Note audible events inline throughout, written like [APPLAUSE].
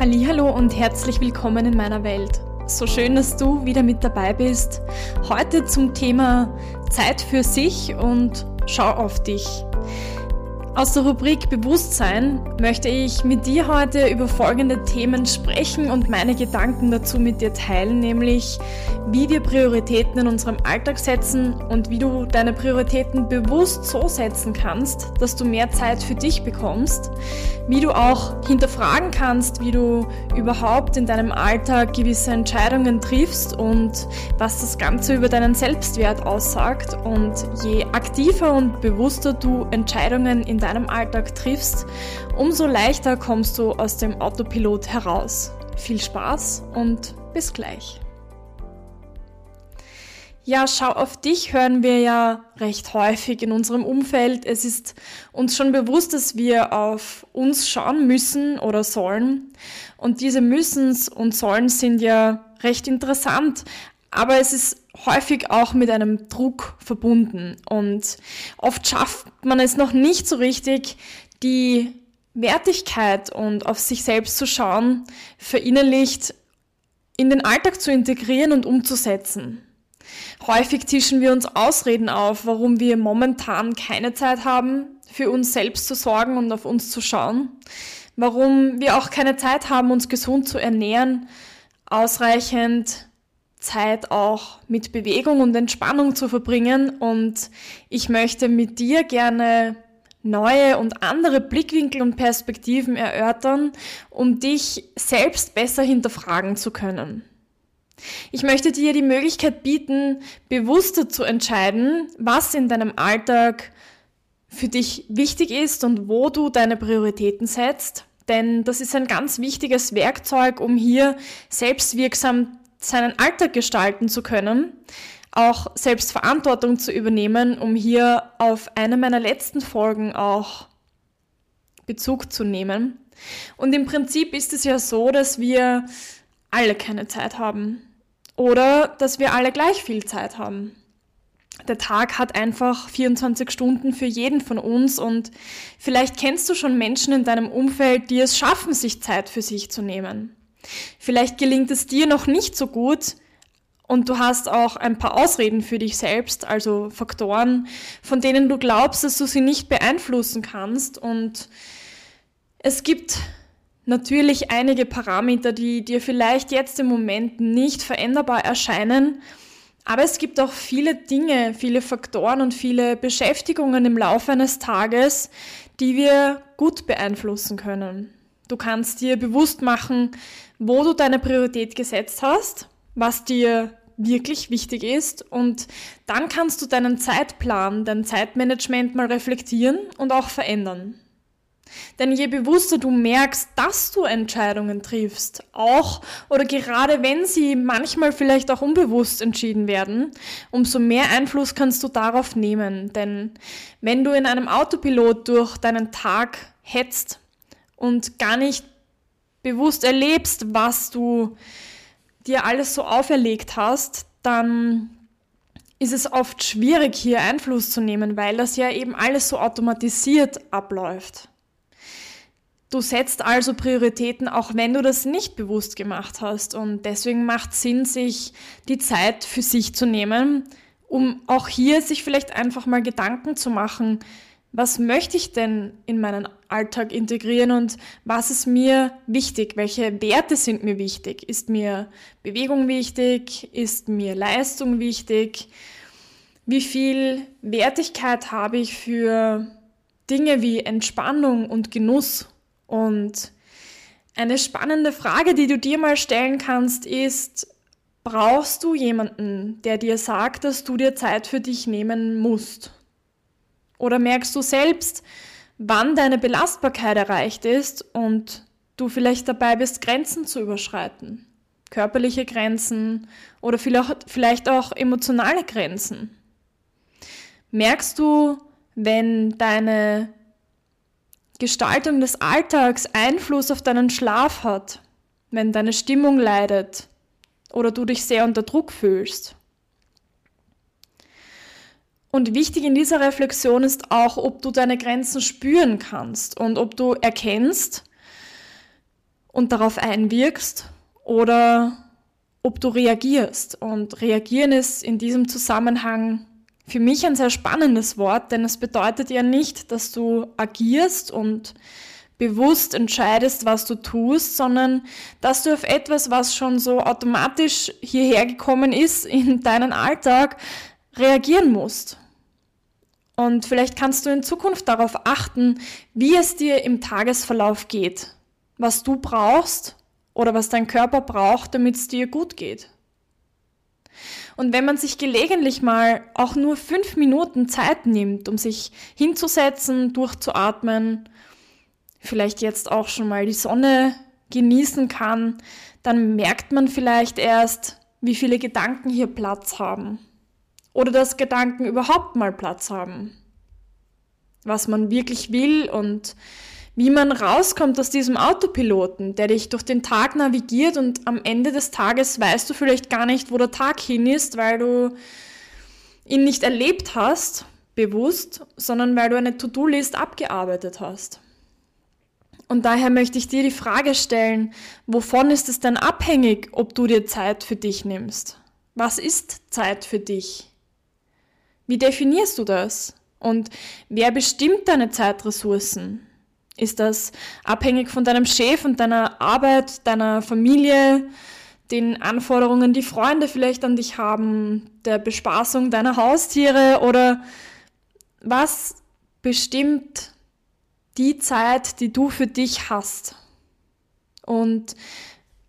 Hallo und herzlich willkommen in meiner Welt. So schön, dass du wieder mit dabei bist. Heute zum Thema Zeit für sich und schau auf dich. Aus der Rubrik Bewusstsein möchte ich mit dir heute über folgende Themen sprechen und meine Gedanken dazu mit dir teilen, nämlich wie wir Prioritäten in unserem Alltag setzen und wie du deine Prioritäten bewusst so setzen kannst, dass du mehr Zeit für dich bekommst, wie du auch hinterfragen kannst, wie du überhaupt in deinem Alltag gewisse Entscheidungen triffst und was das Ganze über deinen Selbstwert aussagt. Und je aktiver und bewusster du Entscheidungen in deinem Alltag triffst, umso leichter kommst du aus dem Autopilot heraus. Viel Spaß und bis gleich. Ja, schau auf dich hören wir ja recht häufig in unserem Umfeld. Es ist uns schon bewusst, dass wir auf uns schauen müssen oder sollen. Und diese Müssens und Sollen sind ja recht interessant. Aber es ist häufig auch mit einem Druck verbunden. Und oft schafft man es noch nicht so richtig, die Wertigkeit und auf sich selbst zu schauen, verinnerlicht in den Alltag zu integrieren und umzusetzen. Häufig tischen wir uns Ausreden auf, warum wir momentan keine Zeit haben, für uns selbst zu sorgen und auf uns zu schauen. Warum wir auch keine Zeit haben, uns gesund zu ernähren, ausreichend Zeit auch mit Bewegung und Entspannung zu verbringen. Und ich möchte mit dir gerne neue und andere Blickwinkel und Perspektiven erörtern, um dich selbst besser hinterfragen zu können. Ich möchte dir die Möglichkeit bieten, bewusster zu entscheiden, was in deinem Alltag für dich wichtig ist und wo du deine Prioritäten setzt. Denn das ist ein ganz wichtiges Werkzeug, um hier selbstwirksam seinen Alltag gestalten zu können, auch Selbstverantwortung zu übernehmen, um hier auf eine meiner letzten Folgen auch Bezug zu nehmen. Und im Prinzip ist es ja so, dass wir alle keine Zeit haben oder dass wir alle gleich viel Zeit haben. Der Tag hat einfach 24 Stunden für jeden von uns und vielleicht kennst du schon Menschen in deinem Umfeld, die es schaffen, sich Zeit für sich zu nehmen. Vielleicht gelingt es dir noch nicht so gut und du hast auch ein paar Ausreden für dich selbst, also Faktoren, von denen du glaubst, dass du sie nicht beeinflussen kannst und es gibt natürlich einige Parameter, die dir vielleicht jetzt im Moment nicht veränderbar erscheinen, aber es gibt auch viele Dinge, viele Faktoren und viele Beschäftigungen im Laufe eines Tages, die wir gut beeinflussen können. Du kannst dir bewusst machen, wo du deine Priorität gesetzt hast, was dir wirklich wichtig ist und dann kannst du deinen Zeitplan, dein Zeitmanagement mal reflektieren und auch verändern. Denn je bewusster du merkst, dass du Entscheidungen triffst, auch oder gerade wenn sie manchmal vielleicht auch unbewusst entschieden werden, umso mehr Einfluss kannst du darauf nehmen. Denn wenn du in einem Autopilot durch deinen Tag hetzt und gar nicht bewusst erlebst, was du dir alles so auferlegt hast, dann ist es oft schwierig, hier Einfluss zu nehmen, weil das ja eben alles so automatisiert abläuft. Du setzt also Prioritäten, auch wenn du das nicht bewusst gemacht hast. Und deswegen macht Sinn, sich die Zeit für sich zu nehmen, um auch hier sich vielleicht einfach mal Gedanken zu machen, was möchte ich denn in meinen Alltag integrieren und was ist mir wichtig? Welche Werte sind mir wichtig? Ist mir Bewegung wichtig? Ist mir Leistung wichtig? Wie viel Wertigkeit habe ich für Dinge wie Entspannung und Genuss? Und eine spannende Frage, die du dir mal stellen kannst, ist, brauchst du jemanden, der dir sagt, dass du dir Zeit für dich nehmen musst? Oder merkst du selbst, wann deine Belastbarkeit erreicht ist und du vielleicht dabei bist, Grenzen zu überschreiten? Körperliche Grenzen oder vielleicht auch emotionale Grenzen. Merkst du, wenn deine Gestaltung des Alltags Einfluss auf deinen Schlaf hat, wenn deine Stimmung leidet oder du dich sehr unter Druck fühlst. Und wichtig in dieser Reflexion ist auch, ob du deine Grenzen spüren kannst und ob du erkennst und darauf einwirkst oder ob du reagierst. Und reagieren ist in diesem Zusammenhang für mich ein sehr spannendes Wort, denn es bedeutet ja nicht, dass du agierst und bewusst entscheidest, was du tust, sondern dass du auf etwas, was schon so automatisch hierher gekommen ist in deinen Alltag, reagieren musst. Und vielleicht kannst du in Zukunft darauf achten, wie es dir im Tagesverlauf geht, was du brauchst oder was dein Körper braucht, damit es dir gut geht. Und wenn man sich gelegentlich mal auch nur fünf Minuten Zeit nimmt, um sich hinzusetzen, durchzuatmen, vielleicht jetzt auch schon mal die Sonne genießen kann, dann merkt man vielleicht erst, wie viele Gedanken hier Platz haben. Oder dass Gedanken überhaupt mal Platz haben. Was man wirklich will und wie man rauskommt aus diesem Autopiloten, der dich durch den Tag navigiert und am Ende des Tages weißt du vielleicht gar nicht, wo der Tag hin ist, weil du ihn nicht erlebt hast, bewusst, sondern weil du eine To-Do-List abgearbeitet hast. Und daher möchte ich dir die Frage stellen, wovon ist es denn abhängig, ob du dir Zeit für dich nimmst? Was ist Zeit für dich? Wie definierst du das? Und wer bestimmt deine Zeitressourcen? Ist das abhängig von deinem Chef und deiner Arbeit, deiner Familie, den Anforderungen, die Freunde vielleicht an dich haben, der Bespaßung deiner Haustiere oder was bestimmt die Zeit, die du für dich hast? Und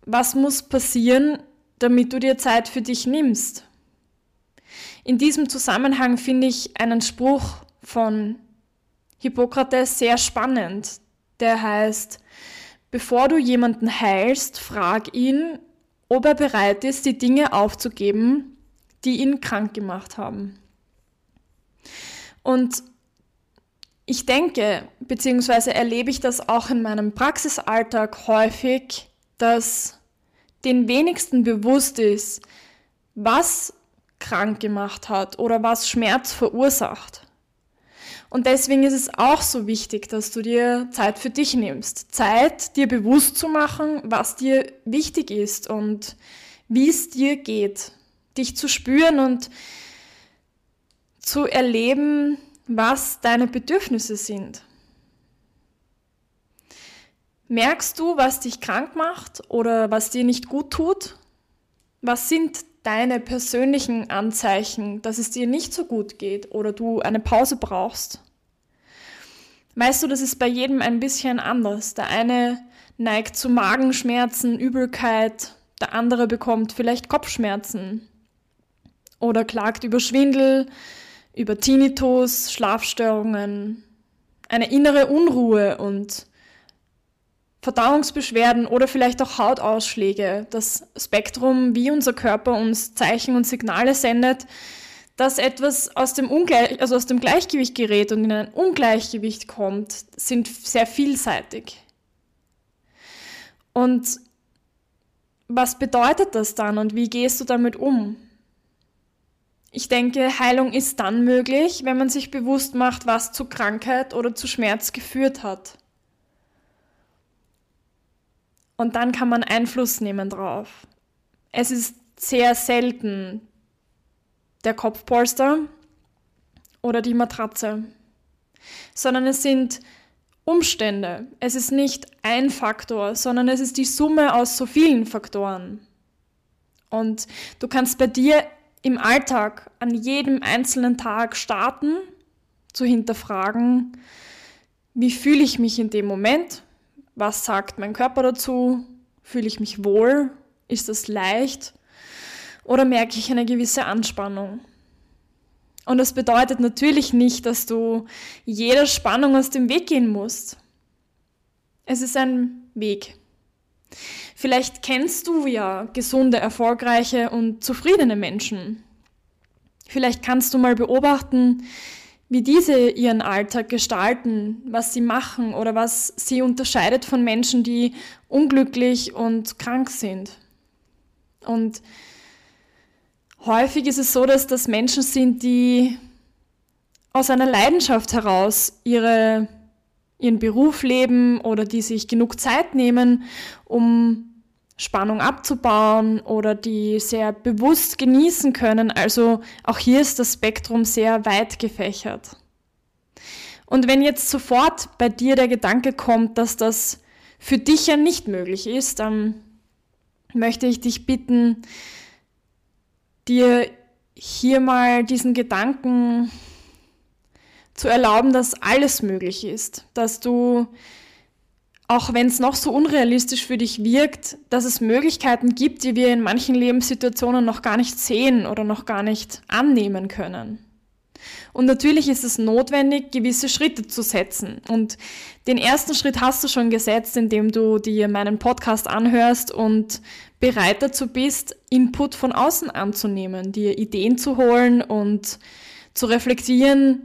was muss passieren, damit du dir Zeit für dich nimmst? In diesem Zusammenhang finde ich einen Spruch von Hippokrates sehr spannend. Der heißt, bevor du jemanden heilst, frag ihn, ob er bereit ist, die Dinge aufzugeben, die ihn krank gemacht haben. Und ich denke, beziehungsweise erlebe ich das auch in meinem Praxisalltag häufig, dass den wenigsten bewusst ist, was krank gemacht hat oder was Schmerz verursacht. Und deswegen ist es auch so wichtig, dass du dir Zeit für dich nimmst. Zeit, dir bewusst zu machen, was dir wichtig ist und wie es dir geht. Dich zu spüren und zu erleben, was deine Bedürfnisse sind. Merkst du, was dich krank macht oder was dir nicht gut tut? Was sind deine persönlichen Anzeichen, dass es dir nicht so gut geht oder du eine Pause brauchst? Weißt du, das ist bei jedem ein bisschen anders. Der eine neigt zu Magenschmerzen, Übelkeit, der andere bekommt vielleicht Kopfschmerzen oder klagt über Schwindel, über Tinnitus, Schlafstörungen, eine innere Unruhe und Verdauungsbeschwerden oder vielleicht auch Hautausschläge. Das Spektrum, wie unser Körper uns Zeichen und Signale sendet, dass etwas aus dem, Ungleich also aus dem Gleichgewicht gerät und in ein Ungleichgewicht kommt, sind sehr vielseitig. Und was bedeutet das dann und wie gehst du damit um? Ich denke, Heilung ist dann möglich, wenn man sich bewusst macht, was zu Krankheit oder zu Schmerz geführt hat. Und dann kann man Einfluss nehmen drauf. Es ist sehr selten der Kopfpolster oder die Matratze, sondern es sind Umstände. Es ist nicht ein Faktor, sondern es ist die Summe aus so vielen Faktoren. Und du kannst bei dir im Alltag an jedem einzelnen Tag starten, zu hinterfragen, wie fühle ich mich in dem Moment, was sagt mein Körper dazu? Fühle ich mich wohl? Ist das leicht? Oder merke ich eine gewisse Anspannung? Und das bedeutet natürlich nicht, dass du jeder Spannung aus dem Weg gehen musst. Es ist ein Weg. Vielleicht kennst du ja gesunde, erfolgreiche und zufriedene Menschen. Vielleicht kannst du mal beobachten, wie diese ihren Alltag gestalten, was sie machen oder was sie unterscheidet von Menschen, die unglücklich und krank sind. Und häufig ist es so, dass das Menschen sind, die aus einer Leidenschaft heraus ihre, ihren Beruf leben oder die sich genug Zeit nehmen, um Spannung abzubauen oder die sehr bewusst genießen können. Also auch hier ist das Spektrum sehr weit gefächert. Und wenn jetzt sofort bei dir der Gedanke kommt, dass das für dich ja nicht möglich ist, dann möchte ich dich bitten, dir hier mal diesen Gedanken zu erlauben, dass alles möglich ist, dass du, auch wenn es noch so unrealistisch für dich wirkt, dass es Möglichkeiten gibt, die wir in manchen Lebenssituationen noch gar nicht sehen oder noch gar nicht annehmen können. Und natürlich ist es notwendig, gewisse Schritte zu setzen. Und den ersten Schritt hast du schon gesetzt, indem du dir meinen Podcast anhörst und bereit dazu bist, Input von außen anzunehmen, dir Ideen zu holen und zu reflektieren,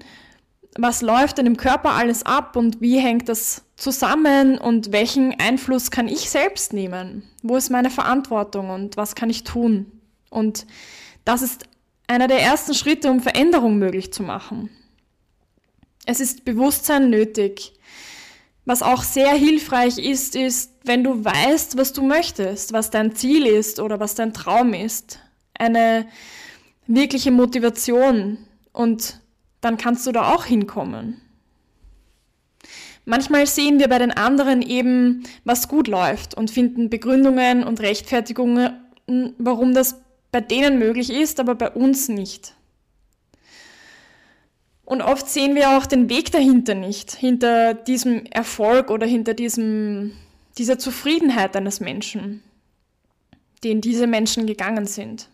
was läuft denn im Körper alles ab und wie hängt das zusammen und welchen Einfluss kann ich selbst nehmen? Wo ist meine Verantwortung und was kann ich tun? Und das ist einer der ersten Schritte, um Veränderung möglich zu machen. Es ist Bewusstsein nötig. Was auch sehr hilfreich ist, ist, wenn du weißt, was du möchtest, was dein Ziel ist oder was dein Traum ist. Eine wirkliche Motivation und dann kannst du da auch hinkommen. Manchmal sehen wir bei den anderen eben, was gut läuft und finden Begründungen und Rechtfertigungen, warum das bei denen möglich ist, aber bei uns nicht. Und oft sehen wir auch den Weg dahinter nicht, hinter diesem Erfolg oder hinter diesem, dieser Zufriedenheit eines Menschen, den diese Menschen gegangen sind.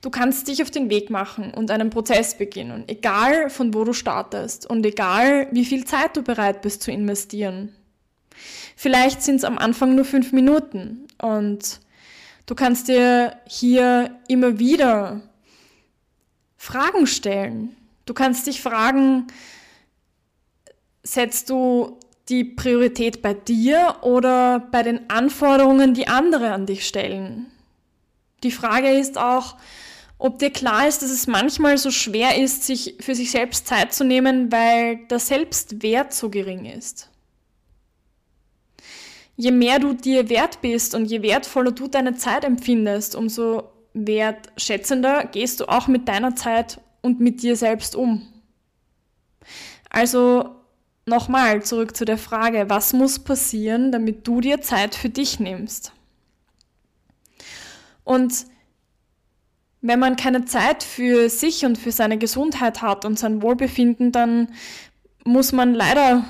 Du kannst dich auf den Weg machen und einen Prozess beginnen, egal von wo du startest und egal wie viel Zeit du bereit bist zu investieren. Vielleicht sind es am Anfang nur fünf Minuten und du kannst dir hier immer wieder Fragen stellen. Du kannst dich fragen, setzt du die Priorität bei dir oder bei den Anforderungen, die andere an dich stellen? Die Frage ist auch, ob dir klar ist, dass es manchmal so schwer ist, sich für sich selbst Zeit zu nehmen, weil der Selbstwert so gering ist. Je mehr du dir wert bist und je wertvoller du deine Zeit empfindest, umso wertschätzender gehst du auch mit deiner Zeit und mit dir selbst um. Also nochmal zurück zu der Frage, was muss passieren, damit du dir Zeit für dich nimmst? Und wenn man keine Zeit für sich und für seine Gesundheit hat und sein Wohlbefinden, dann muss man leider,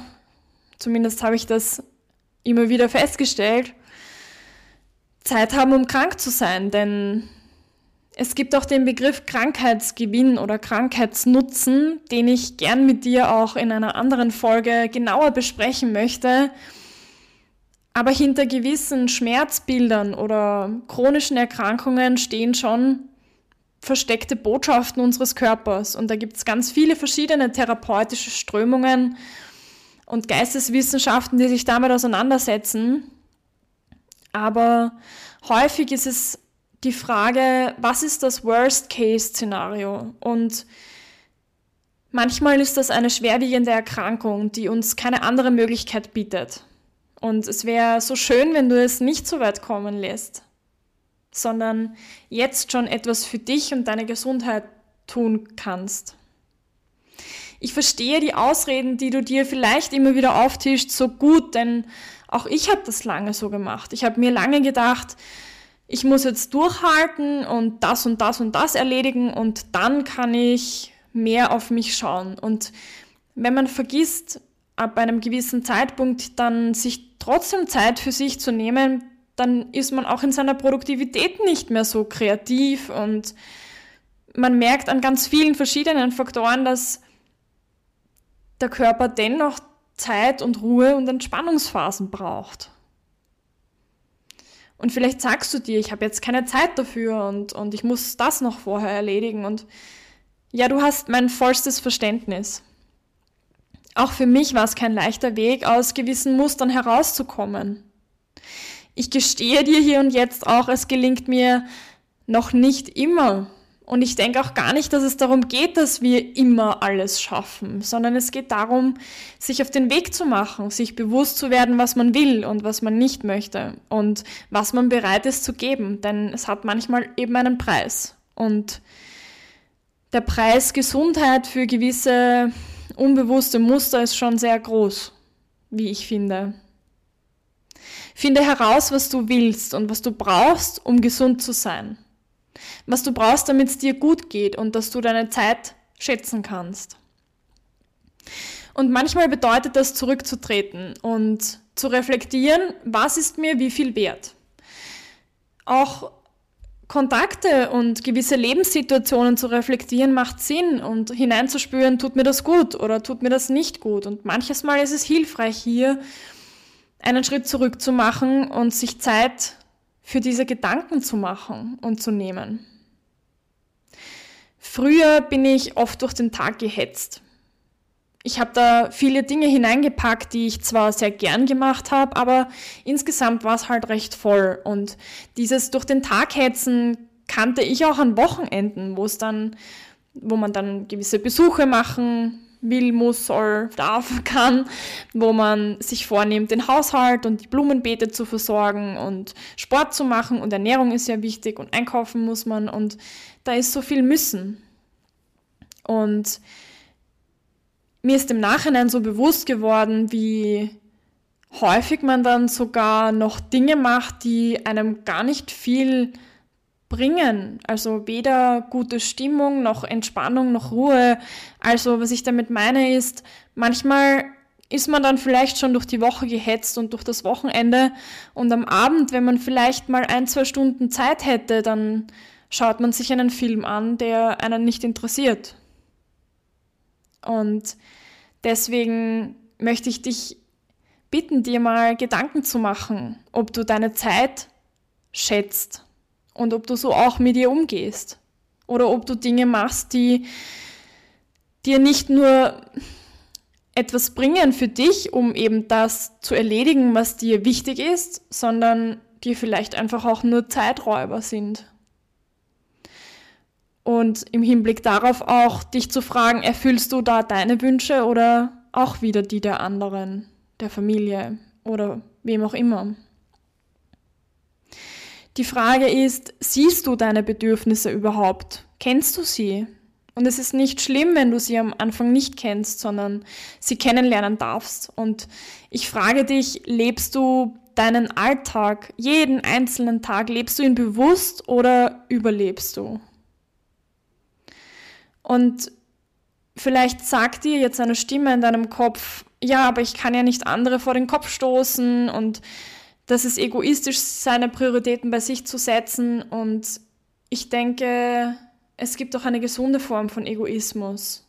zumindest habe ich das immer wieder festgestellt, Zeit haben, um krank zu sein. Denn es gibt auch den Begriff Krankheitsgewinn oder Krankheitsnutzen, den ich gern mit dir auch in einer anderen Folge genauer besprechen möchte. Aber hinter gewissen Schmerzbildern oder chronischen Erkrankungen stehen schon versteckte Botschaften unseres Körpers. Und da gibt es ganz viele verschiedene therapeutische Strömungen und Geisteswissenschaften, die sich damit auseinandersetzen. Aber häufig ist es die Frage, was ist das Worst-Case-Szenario? Und manchmal ist das eine schwerwiegende Erkrankung, die uns keine andere Möglichkeit bietet. Und es wäre so schön, wenn du es nicht so weit kommen lässt sondern jetzt schon etwas für dich und deine Gesundheit tun kannst. Ich verstehe die Ausreden, die du dir vielleicht immer wieder auftischst, so gut, denn auch ich habe das lange so gemacht. Ich habe mir lange gedacht, ich muss jetzt durchhalten und das und das und das erledigen und dann kann ich mehr auf mich schauen. Und wenn man vergisst, ab einem gewissen Zeitpunkt dann sich trotzdem Zeit für sich zu nehmen, dann ist man auch in seiner Produktivität nicht mehr so kreativ und man merkt an ganz vielen verschiedenen Faktoren, dass der Körper dennoch Zeit und Ruhe und Entspannungsphasen braucht. Und vielleicht sagst du dir, ich habe jetzt keine Zeit dafür und, und ich muss das noch vorher erledigen. Und ja, du hast mein vollstes Verständnis. Auch für mich war es kein leichter Weg, aus gewissen Mustern herauszukommen. Ich gestehe dir hier und jetzt auch, es gelingt mir noch nicht immer, Und ich denke auch gar nicht, dass es darum geht, dass wir immer alles schaffen, sondern es geht darum, sich auf den Weg zu machen, sich bewusst zu werden, was man will und was man nicht möchte und was man bereit ist zu geben. Denn es hat manchmal eben einen Preis. Und der Preis Gesundheit für gewisse unbewusste Muster ist schon sehr groß, wie ich finde. Finde heraus, was du willst und was du brauchst, um gesund zu sein was du brauchst, damit es dir gut geht und dass du deine Zeit schätzen kannst. Und manchmal bedeutet das zurückzutreten und zu reflektieren, was ist mir wie viel wert. Auch Kontakte und gewisse Lebenssituationen zu reflektieren macht Sinn und hineinzuspüren, tut mir das gut oder tut mir das nicht gut. Und manches Mal ist es hilfreich, hier einen Schritt zurück zu machen und sich Zeit für diese Gedanken zu machen und zu nehmen. Früher bin ich oft durch den Tag gehetzt. Ich habe da viele Dinge hineingepackt, die ich zwar sehr gern gemacht habe, aber insgesamt war es halt recht voll. Und dieses durch den Tag hetzen kannte ich auch an Wochenenden, wo es dann, wo man dann gewisse Besuche machen will, muss, soll, darf, [LAUGHS] kann, wo man sich vornimmt, den Haushalt und die Blumenbeete zu versorgen und Sport zu machen und Ernährung ist ja wichtig und einkaufen muss man und da ist so viel müssen. Und mir ist im Nachhinein so bewusst geworden, wie häufig man dann sogar noch Dinge macht, die einem gar nicht viel bringen. Also weder gute Stimmung noch Entspannung noch Ruhe. Also was ich damit meine ist, manchmal ist man dann vielleicht schon durch die Woche gehetzt und durch das Wochenende und am Abend, wenn man vielleicht mal ein, zwei Stunden Zeit hätte, dann schaut man sich einen Film an, der einen nicht interessiert. Und deswegen möchte ich dich bitten, dir mal Gedanken zu machen, ob du deine Zeit schätzt und ob du so auch mit ihr umgehst. Oder ob du Dinge machst, die dir nicht nur etwas bringen für dich, um eben das zu erledigen, was dir wichtig ist, sondern die vielleicht einfach auch nur Zeiträuber sind. Und im Hinblick darauf auch dich zu fragen, erfüllst du da deine Wünsche oder auch wieder die der anderen, der Familie oder wem auch immer. Die Frage ist, siehst du deine Bedürfnisse überhaupt? Kennst du sie? Und es ist nicht schlimm, wenn du sie am Anfang nicht kennst, sondern sie kennenlernen darfst. Und ich frage dich, lebst du deinen Alltag, jeden einzelnen Tag, lebst du ihn bewusst oder überlebst du? Und vielleicht sagt dir jetzt eine Stimme in deinem Kopf, ja, aber ich kann ja nicht andere vor den Kopf stoßen und das ist egoistisch, seine Prioritäten bei sich zu setzen. Und ich denke, es gibt auch eine gesunde Form von Egoismus.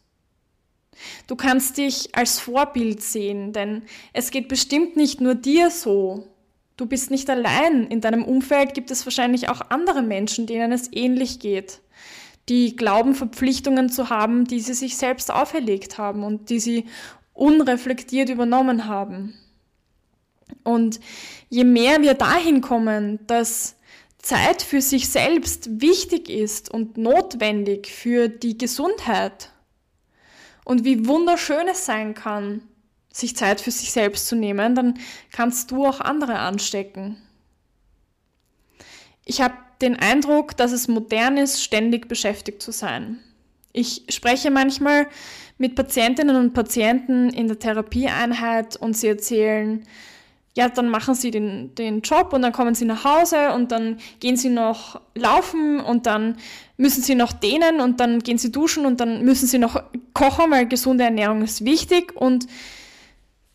Du kannst dich als Vorbild sehen, denn es geht bestimmt nicht nur dir so. Du bist nicht allein. In deinem Umfeld gibt es wahrscheinlich auch andere Menschen, denen es ähnlich geht, die glauben, Verpflichtungen zu haben, die sie sich selbst auferlegt haben und die sie unreflektiert übernommen haben. Und je mehr wir dahin kommen, dass Zeit für sich selbst wichtig ist und notwendig für die Gesundheit und wie wunderschön es sein kann, sich Zeit für sich selbst zu nehmen, dann kannst du auch andere anstecken. Ich habe den Eindruck, dass es modern ist, ständig beschäftigt zu sein. Ich spreche manchmal mit Patientinnen und Patienten in der Therapieeinheit und sie erzählen, ja, dann machen sie den, den Job und dann kommen sie nach Hause und dann gehen sie noch laufen und dann müssen sie noch dehnen und dann gehen sie duschen und dann müssen sie noch kochen, weil gesunde Ernährung ist wichtig und,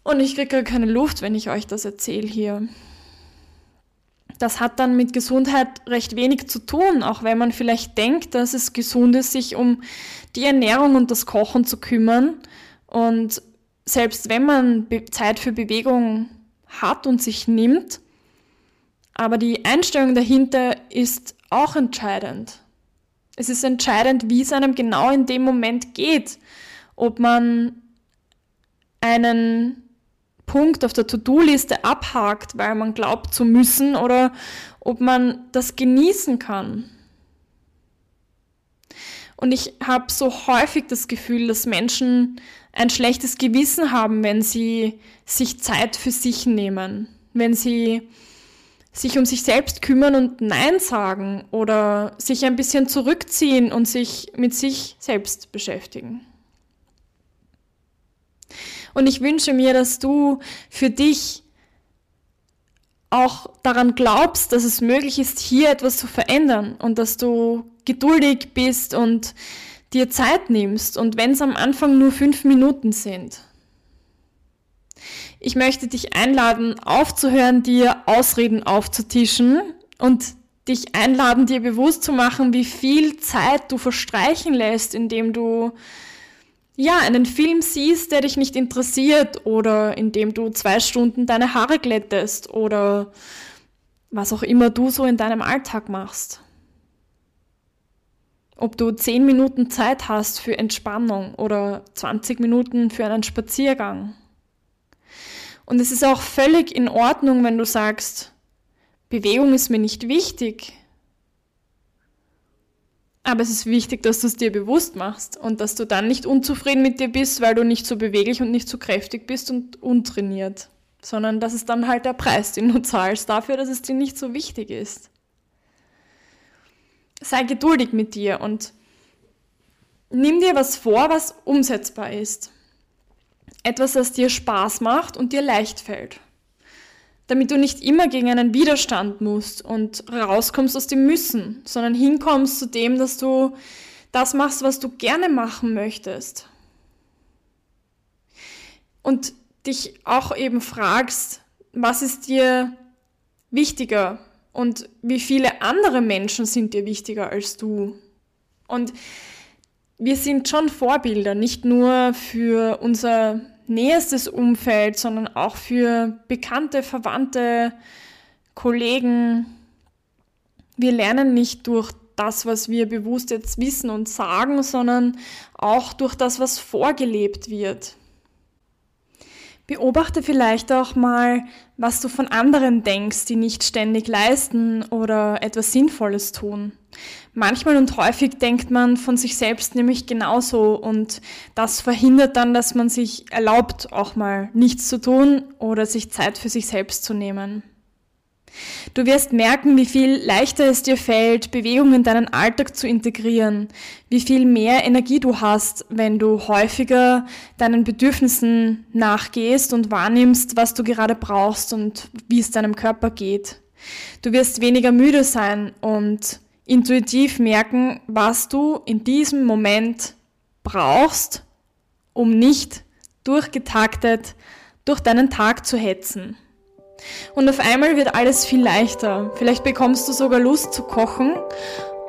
und ich kriege keine Luft, wenn ich euch das erzähle hier. Das hat dann mit Gesundheit recht wenig zu tun, auch wenn man vielleicht denkt, dass es gesund ist, sich um die Ernährung und das Kochen zu kümmern. Und selbst wenn man Zeit für Bewegung hat und sich nimmt. Aber die Einstellung dahinter ist auch entscheidend. Es ist entscheidend, wie es einem genau in dem Moment geht. Ob man einen Punkt auf der To-Do-Liste abhakt, weil man glaubt zu müssen, oder ob man das genießen kann. Und ich habe so häufig das Gefühl, dass Menschen ein schlechtes Gewissen haben, wenn sie sich Zeit für sich nehmen, wenn sie sich um sich selbst kümmern und Nein sagen oder sich ein bisschen zurückziehen und sich mit sich selbst beschäftigen. Und ich wünsche mir, dass du für dich auch daran glaubst, dass es möglich ist, hier etwas zu verändern und dass du geduldig bist und dir Zeit nimmst und wenn es am Anfang nur fünf Minuten sind. Ich möchte dich einladen, aufzuhören, dir Ausreden aufzutischen und dich einladen, dir bewusst zu machen, wie viel Zeit du verstreichen lässt, indem du ja, einen Film siehst, der dich nicht interessiert oder indem du zwei Stunden deine Haare glättest oder was auch immer du so in deinem Alltag machst. Ob du zehn Minuten Zeit hast für Entspannung oder 20 Minuten für einen Spaziergang. Und es ist auch völlig in Ordnung, wenn du sagst, Bewegung ist mir nicht wichtig, aber es ist wichtig, dass du es dir bewusst machst und dass du dann nicht unzufrieden mit dir bist, weil du nicht so beweglich und nicht so kräftig bist und untrainiert, sondern das ist dann halt der Preis, den du [LAUGHS] zahlst dafür, dass es dir nicht so wichtig ist. Sei geduldig mit dir und nimm dir was vor, was umsetzbar ist. Etwas, das dir Spaß macht und dir leicht fällt damit du nicht immer gegen einen Widerstand musst und rauskommst aus dem Müssen, sondern hinkommst zu dem, dass du das machst, was du gerne machen möchtest. Und dich auch eben fragst, was ist dir wichtiger und wie viele andere Menschen sind dir wichtiger als du. Und wir sind schon Vorbilder, nicht nur für unser näherstes Umfeld, sondern auch für bekannte, verwandte Kollegen. Wir lernen nicht durch das, was wir bewusst jetzt wissen und sagen, sondern auch durch das, was vorgelebt wird. Beobachte vielleicht auch mal, was du von anderen denkst, die nicht ständig leisten oder etwas Sinnvolles tun. Manchmal und häufig denkt man von sich selbst nämlich genauso und das verhindert dann, dass man sich erlaubt, auch mal nichts zu tun oder sich Zeit für sich selbst zu nehmen. Du wirst merken, wie viel leichter es dir fällt, Bewegung in deinen Alltag zu integrieren, wie viel mehr Energie du hast, wenn du häufiger deinen Bedürfnissen nachgehst und wahrnimmst, was du gerade brauchst und wie es deinem Körper geht. Du wirst weniger müde sein und intuitiv merken, was du in diesem Moment brauchst, um nicht durchgetaktet durch deinen Tag zu hetzen. Und auf einmal wird alles viel leichter. Vielleicht bekommst du sogar Lust zu kochen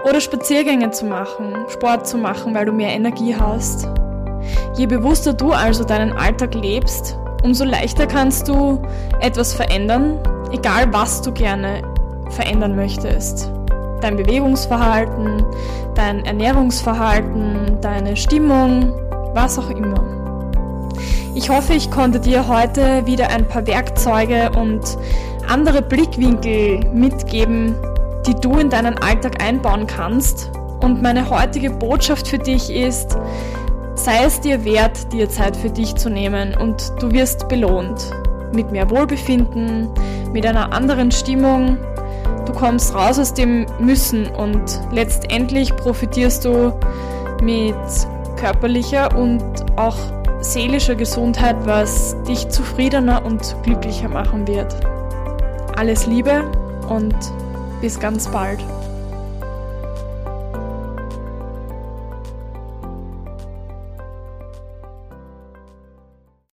oder Spaziergänge zu machen, Sport zu machen, weil du mehr Energie hast. Je bewusster du also deinen Alltag lebst, umso leichter kannst du etwas verändern, egal was du gerne verändern möchtest. Dein Bewegungsverhalten, dein Ernährungsverhalten, deine Stimmung, was auch immer. Ich hoffe, ich konnte dir heute wieder ein paar Werkzeuge und andere Blickwinkel mitgeben, die du in deinen Alltag einbauen kannst. Und meine heutige Botschaft für dich ist, sei es dir wert, dir Zeit für dich zu nehmen und du wirst belohnt. Mit mehr Wohlbefinden, mit einer anderen Stimmung. Du kommst raus aus dem Müssen und letztendlich profitierst du mit körperlicher und auch seelischer Gesundheit, was dich zufriedener und glücklicher machen wird. Alles Liebe und bis ganz bald.